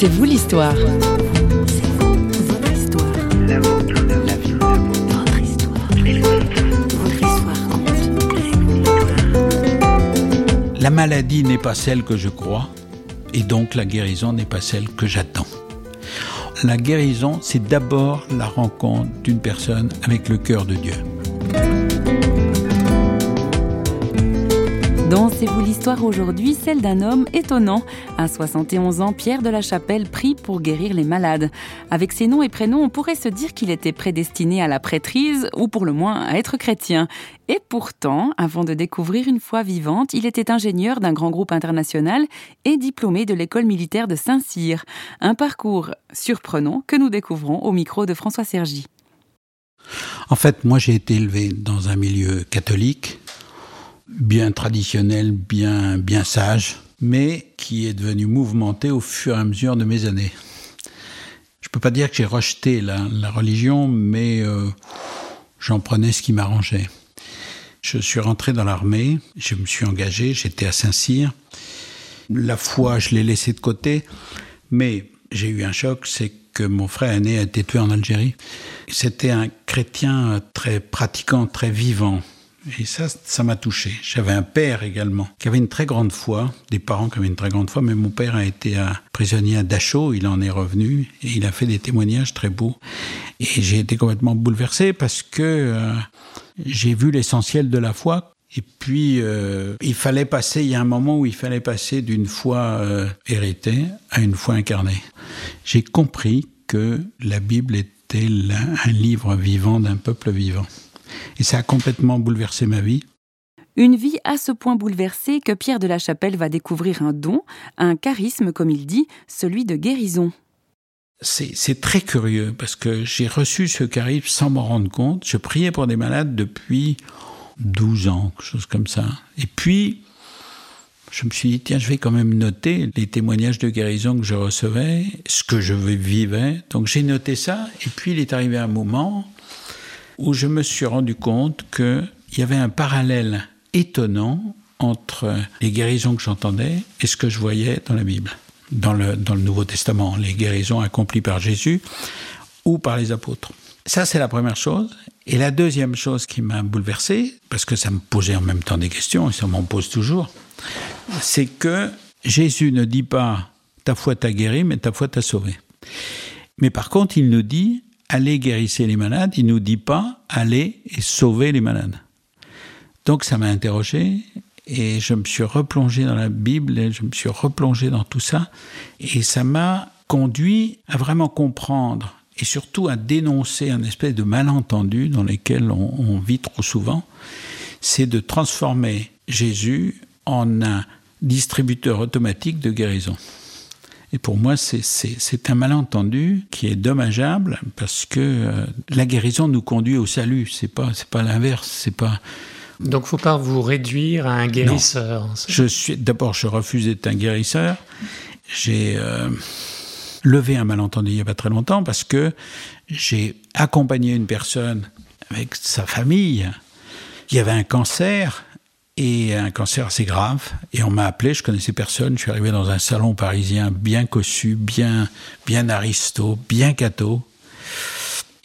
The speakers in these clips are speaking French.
C'est vous l'histoire. La maladie n'est pas celle que je crois, et donc la guérison n'est pas celle que j'attends. La guérison, c'est d'abord la rencontre d'une personne avec le cœur de Dieu. Dans C'est vous l'histoire aujourd'hui, celle d'un homme étonnant. À 71 ans, Pierre de la Chapelle prie pour guérir les malades. Avec ses noms et prénoms, on pourrait se dire qu'il était prédestiné à la prêtrise, ou pour le moins à être chrétien. Et pourtant, avant de découvrir une foi vivante, il était ingénieur d'un grand groupe international et diplômé de l'école militaire de Saint-Cyr. Un parcours surprenant que nous découvrons au micro de François Sergi. En fait, moi j'ai été élevé dans un milieu catholique bien traditionnel, bien, bien sage, mais qui est devenu mouvementé au fur et à mesure de mes années. Je ne peux pas dire que j'ai rejeté la, religion, mais euh, j'en prenais ce qui m'arrangeait. Je suis rentré dans l'armée, je me suis engagé, j'étais à Saint-Cyr. La foi, je l'ai laissée de côté, mais j'ai eu un choc, c'est que mon frère aîné a été tué en Algérie. C'était un chrétien très pratiquant, très vivant. Et ça, ça m'a touché. J'avais un père également qui avait une très grande foi, des parents qui avaient une très grande foi, mais mon père a été un prisonnier à Dachau, il en est revenu et il a fait des témoignages très beaux. Et j'ai été complètement bouleversé parce que euh, j'ai vu l'essentiel de la foi. Et puis, euh, il fallait passer, il y a un moment où il fallait passer d'une foi euh, héritée à une foi incarnée. J'ai compris que la Bible était un livre vivant d'un peuple vivant. Et ça a complètement bouleversé ma vie. Une vie à ce point bouleversée que Pierre de la Chapelle va découvrir un don, un charisme, comme il dit, celui de guérison. C'est très curieux parce que j'ai reçu ce charisme sans m'en rendre compte. Je priais pour des malades depuis 12 ans, quelque chose comme ça. Et puis, je me suis dit, tiens, je vais quand même noter les témoignages de guérison que je recevais, ce que je vivais. Donc j'ai noté ça. Et puis, il est arrivé un moment où je me suis rendu compte qu'il y avait un parallèle étonnant entre les guérisons que j'entendais et ce que je voyais dans la Bible, dans le, dans le Nouveau Testament, les guérisons accomplies par Jésus ou par les apôtres. Ça, c'est la première chose. Et la deuxième chose qui m'a bouleversé, parce que ça me posait en même temps des questions, et ça m'en pose toujours, c'est que Jésus ne dit pas ta foi t'a guéri, mais ta foi t'a sauvé. Mais par contre, il nous dit allez guérissez les malades, il nous dit pas allez et sauvez les malades. Donc ça m'a interrogé et je me suis replongé dans la Bible et je me suis replongé dans tout ça et ça m'a conduit à vraiment comprendre et surtout à dénoncer un espèce de malentendu dans lequel on, on vit trop souvent, c'est de transformer Jésus en un distributeur automatique de guérison. Et pour moi, c'est un malentendu qui est dommageable parce que euh, la guérison nous conduit au salut. C'est pas c'est pas l'inverse. C'est pas. Donc, faut pas vous réduire à un guérisseur. Je suis d'abord, je refuse d'être un guérisseur. J'ai euh, levé un malentendu il y a pas très longtemps parce que j'ai accompagné une personne avec sa famille qui avait un cancer et un cancer assez grave. Et on m'a appelé, je connaissais personne. Je suis arrivé dans un salon parisien bien cossu, bien, bien aristo, bien catho.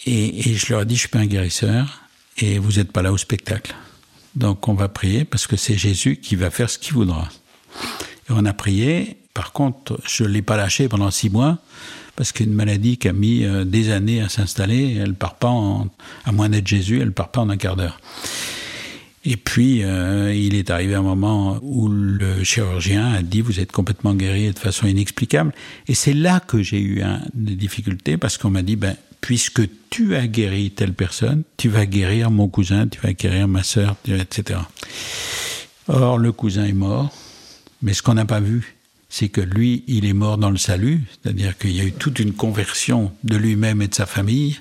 Et, je leur ai dit, je suis pas un guérisseur et vous n'êtes pas là au spectacle. Donc on va prier parce que c'est Jésus qui va faire ce qu'il voudra. Et on a prié. Par contre, je l'ai pas lâché pendant six mois parce qu'une maladie qui a mis euh, des années à s'installer, elle part pas à moins d'être Jésus, elle part pas en un quart d'heure. Et puis, euh, il est arrivé un moment où le chirurgien a dit vous êtes complètement guéri de façon inexplicable. Et c'est là que j'ai eu des difficultés parce qu'on m'a dit ben, puisque tu as guéri telle personne, tu vas guérir mon cousin, tu vas guérir ma sœur, etc. Or, le cousin est mort, mais ce qu'on n'a pas vu, c'est que lui, il est mort dans le salut, c'est-à-dire qu'il y a eu toute une conversion de lui-même et de sa famille,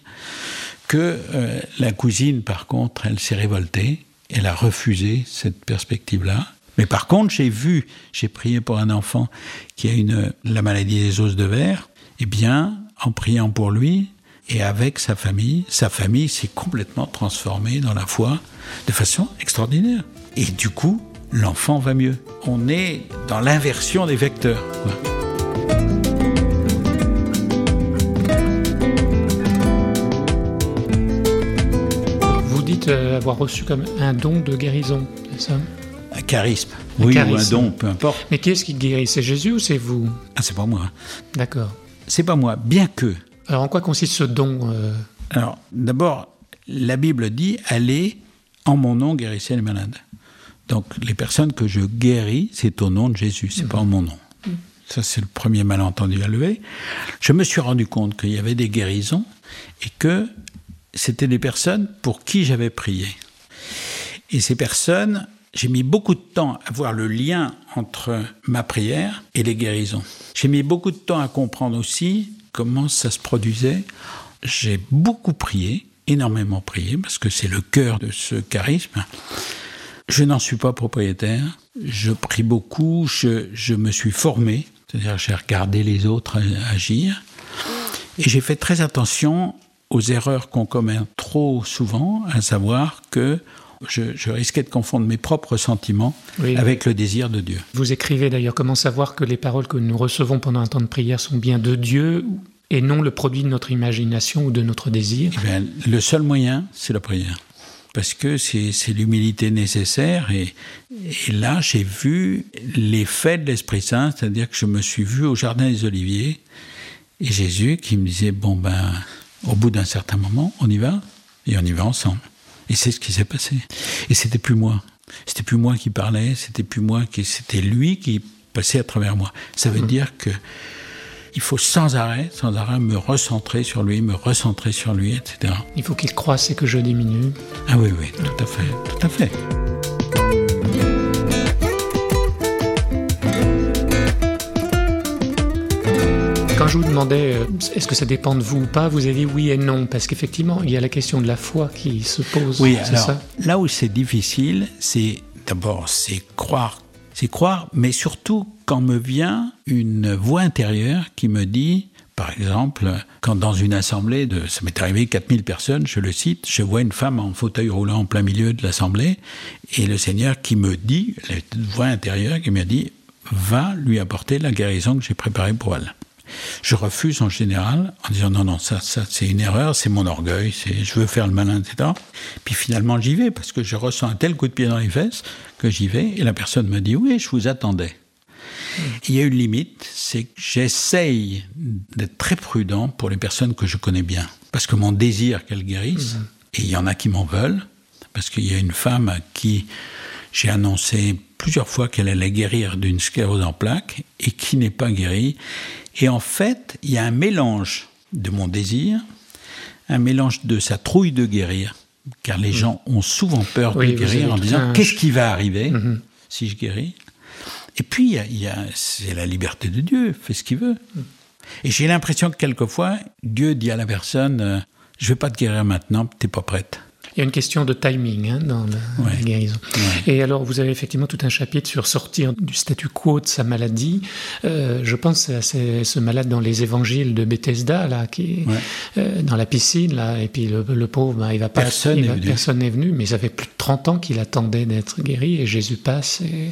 que euh, la cousine, par contre, elle s'est révoltée elle a refusé cette perspective-là. Mais par contre, j'ai vu, j'ai prié pour un enfant qui a une, la maladie des os de verre. Eh bien, en priant pour lui et avec sa famille, sa famille s'est complètement transformée dans la foi de façon extraordinaire. Et du coup, l'enfant va mieux. On est dans l'inversion des vecteurs. Dites euh, avoir reçu comme un don de guérison, c'est ça Un charisme. oui, ou un don, peu importe. Mais qui est-ce qui guérit? C'est Jésus ou c'est vous? Ah, c'est pas moi. D'accord. C'est pas moi, bien que. Alors, en quoi consiste ce don euh? Alors, d'abord, la Bible dit Allez en mon nom, guérissez les malades. Donc, les personnes que je guéris, c'est au nom de Jésus, c'est pas en mon nom. Ça, c'est le premier malentendu à lever. Je me suis rendu compte qu'il y avait des guérisons et que c'était des personnes pour qui j'avais prié. Et ces personnes, j'ai mis beaucoup de temps à voir le lien entre ma prière et les guérisons. J'ai mis beaucoup de temps à comprendre aussi comment ça se produisait. J'ai beaucoup prié, énormément prié, parce que c'est le cœur de ce charisme. Je n'en suis pas propriétaire. Je prie beaucoup. Je, je me suis formé. C'est-à-dire, j'ai regardé les autres agir. Et j'ai fait très attention aux erreurs qu'on commet trop souvent, à savoir que je, risquais de confondre mes propres sentiments avec le désir de Dieu. Vous écrivez d'ailleurs comment savoir que les paroles que nous recevons pendant un temps de prière sont bien de Dieu et non le produit de notre imagination ou de notre désir? Eh Le seul moyen, c'est la prière. Parce que c'est l'humilité nécessaire. Et, et là, j'ai vu l'effet de l'Esprit Saint, c'est-à-dire que je me suis vu au Jardin des Oliviers et Jésus qui me disait, bon ben, au bout d'un certain moment, on y va, et on y va ensemble. Et c'est ce qui s'est passé. Et c'était plus moi. C'était plus moi qui parlais, c'était plus moi qui, c'était lui qui passait à travers moi. Ça veut mmh. dire que il faut sans arrêt, sans arrêt me recentrer sur lui, me recentrer sur lui, etc. Il faut qu'il croisse et que je diminue. Ah oui, oui, tout à fait, tout à fait. Je vous demandais euh, est-ce que ça dépend de vous ou pas, vous avez dit oui et non, parce qu'effectivement, il y a la question de la foi qui se pose. Oui, alors, ça? là où c'est difficile, c'est d'abord, c'est croire. C'est croire, mais surtout quand me vient une voix intérieure qui me dit, par exemple, quand dans une assemblée de, ça m'est arrivé 4000 personnes, je le cite, je vois une femme en fauteuil roulant en plein milieu de l'assemblée, et le Seigneur qui me dit, la voix intérieure qui me dit, va lui apporter la guérison que j'ai préparée pour elle. Je refuse en général en disant non, non, ça, ça c'est une erreur, c'est mon orgueil, c'est je veux faire le malin, etc. Puis finalement, j'y vais parce que je ressens un tel coup de pied dans les fesses que j'y vais et la personne me dit oui, je vous attendais. Il y a une limite, c'est que j'essaye d'être très prudent pour les personnes que je connais bien. Parce que mon désir qu'elles guérissent, mhm. et il y en a qui m'en veulent, parce qu'il y a une femme à qui j'ai annoncé plusieurs fois qu'elle allait guérir d'une sclérose en plaques et qui n'est pas guérie. Et en fait, il y a un mélange de mon désir, un mélange de sa trouille de guérir, car les mm. gens ont souvent peur de guérir en disant qu'est-ce qui va arriver mm-hmm. si je guéris? Et puis, il y a, c'est la liberté de Dieu, fait ce qu'il veut. Mm. Et j'ai l'impression que quelquefois, Dieu dit à la personne, euh, je vais pas te guérir maintenant, tu n'es pas prête. Il y a une question de timing hein, dans la, guérison. Et alors, vous avez effectivement tout un chapitre sur sortir du statu quo de sa maladie. Euh, je pense à ce malade dans les évangiles de Bethesda, là, qui euh, dans la piscine, là, et puis le, pauvre, ben, il va pas. Personne n'est venu. Personne n'est venu, mais ça fait plus de 30 ans qu'il attendait d'être guéri, et Jésus passe. Et,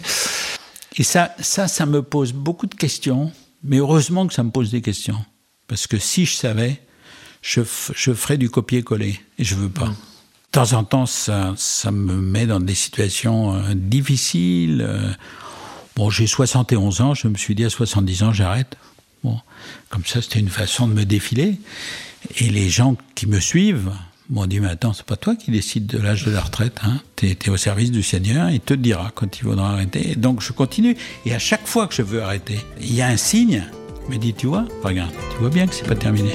et ça, ça, ça me pose beaucoup de questions, mais heureusement que ça me pose des questions. Parce que si je savais, je, je ferais du copier-coller, et je veux pas. De temps en temps, ça, ça me met dans des situations euh, difficiles. Euh. Bon, j'ai 71 ans, je me suis dit à 70 ans, j'arrête. Bon, comme ça, c'était une façon de me défiler. Et les gens qui me suivent m'ont dit, mais attends, c'est pas toi qui décides de l'âge de la retraite, hein. T'es es au service du Seigneur, il te dira quand il faudra arrêter. Et donc, je continue. Et à chaque fois que je veux arrêter, il y a un signe, me dit, tu vois, regarde, tu vois bien que c'est pas terminé.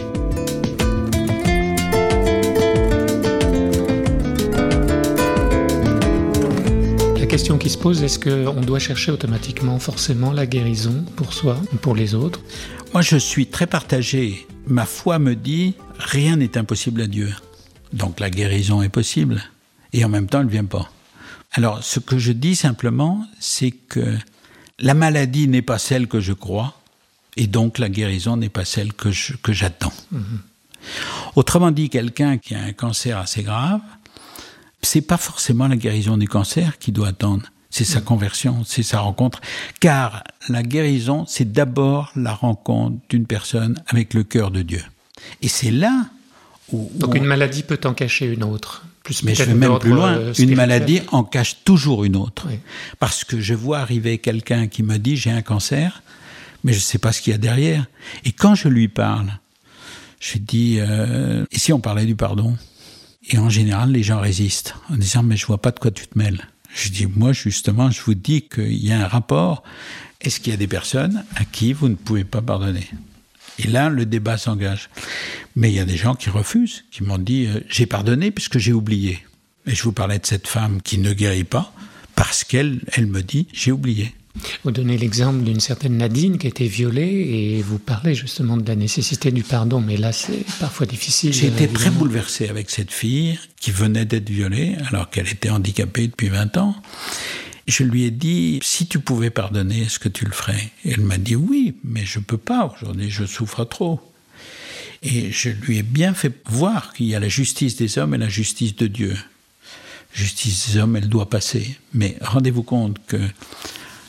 Question qui se pose, est-ce qu'on doit chercher automatiquement forcément la guérison pour soi ou pour les autres? Moi, je suis très partagé. Ma foi me dit, rien n'est impossible à Dieu. Donc la guérison est possible. Et en même temps, elle ne vient pas. Alors, ce que je dis simplement, c'est que la maladie n'est pas celle que je crois, et donc la guérison n'est pas celle que j'attends. Que mhm. Autrement dit, quelqu'un qui a un cancer assez grave, c'est pas forcément la guérison du cancer qui doit attendre. C'est sa mm. conversion, c'est sa rencontre. Car la guérison, c'est d'abord la rencontre d'une personne avec le cœur de Dieu. Et c'est là Donc une maladie peut en cacher une autre. Plus Mais je vais même plus loin. Euh, une maladie en cache toujours une autre. Parce que je vois arriver quelqu'un qui me dit j'ai un cancer, mais je ne sais pas ce qu'il y a derrière. Et quand je lui parle, je dis euh, et si on parlait du pardon? Et en général, les gens résistent en disant mais je vois pas de quoi tu te mêles. Je dis moi justement, je vous dis qu'il y a un rapport. Est-ce qu'il y a des personnes à qui vous ne pouvez pas pardonner? Et là, le débat s'engage. Mais il y a des gens qui refusent, qui m'ont dit euh, j'ai pardonné puisque j'ai oublié. Et je vous parlais de cette femme qui ne guérit pas parce qu'elle elle me dit j'ai oublié. Vous donnez l'exemple d'une certaine Nadine qui a été violée et vous parlez justement de la nécessité du pardon, mais là c'est parfois difficile. J'ai été très bouleversé avec cette fille qui venait d'être violée alors qu'elle était handicapée depuis 20 ans je lui ai dit, si tu pouvais pardonner, est-ce que tu le ferais? Et elle m'a dit, oui, mais je peux pas aujourd'hui, je souffre trop. Et je lui ai bien fait voir qu'il y a la justice des hommes et la justice de Dieu. Justice des hommes, elle doit passer. Mais rendez-vous compte que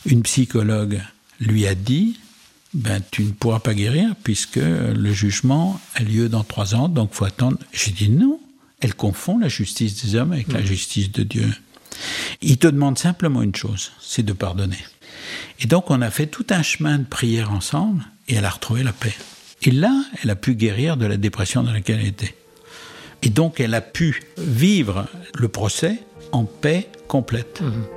une psychologue lui a dit, ben, tu ne pourras pas guérir puisque le jugement a lieu dans trois ans, donc faut attendre. J'ai dit non. Elle confond la justice des hommes avec la justice de Dieu. Il te demande simplement une chose, c'est de pardonner. Et donc on a fait tout un chemin de prière ensemble et elle a retrouvé la paix. Et là, elle a pu guérir de la dépression dans laquelle elle était. Et donc elle a pu vivre le procès en paix complète. Mmh.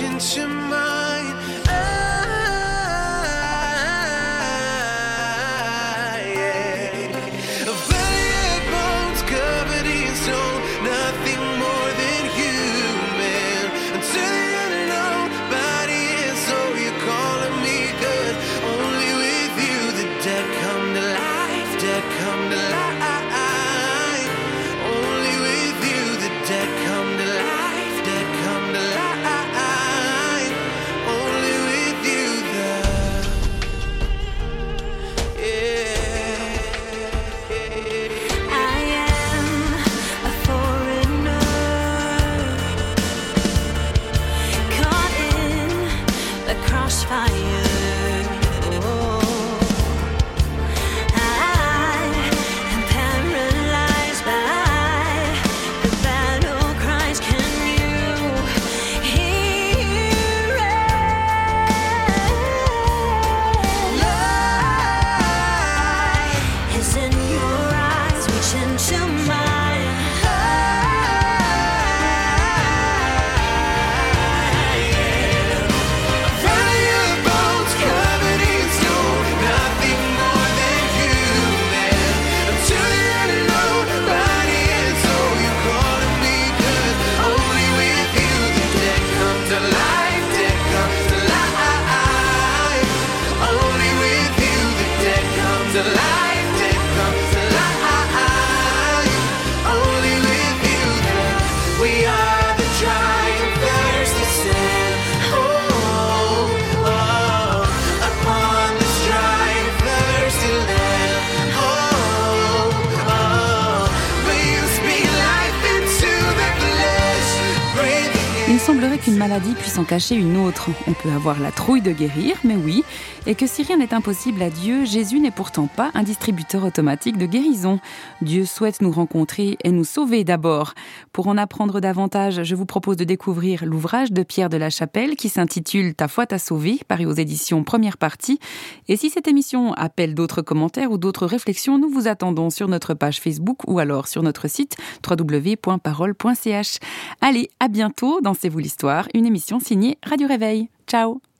into my qu'une maladie puisse en cacher une autre. On peut avoir la trouille de guérir, mais oui, et que si rien n'est impossible à Dieu, Jésus n'est pourtant pas un distributeur automatique de guérison. Dieu souhaite nous rencontrer et nous sauver d'abord. Pour en apprendre davantage, je vous propose de découvrir l'ouvrage de Pierre de la Chapelle qui s'intitule Ta foi t'a sauvé, paru aux éditions Première Partie. Et si cette émission appelle d'autres commentaires ou d'autres réflexions, nous vous attendons sur notre page Facebook ou alors sur notre site www.parole.ch. Allez, à bientôt, dansez-vous l'histoire une émission signée Radio Réveil. Ciao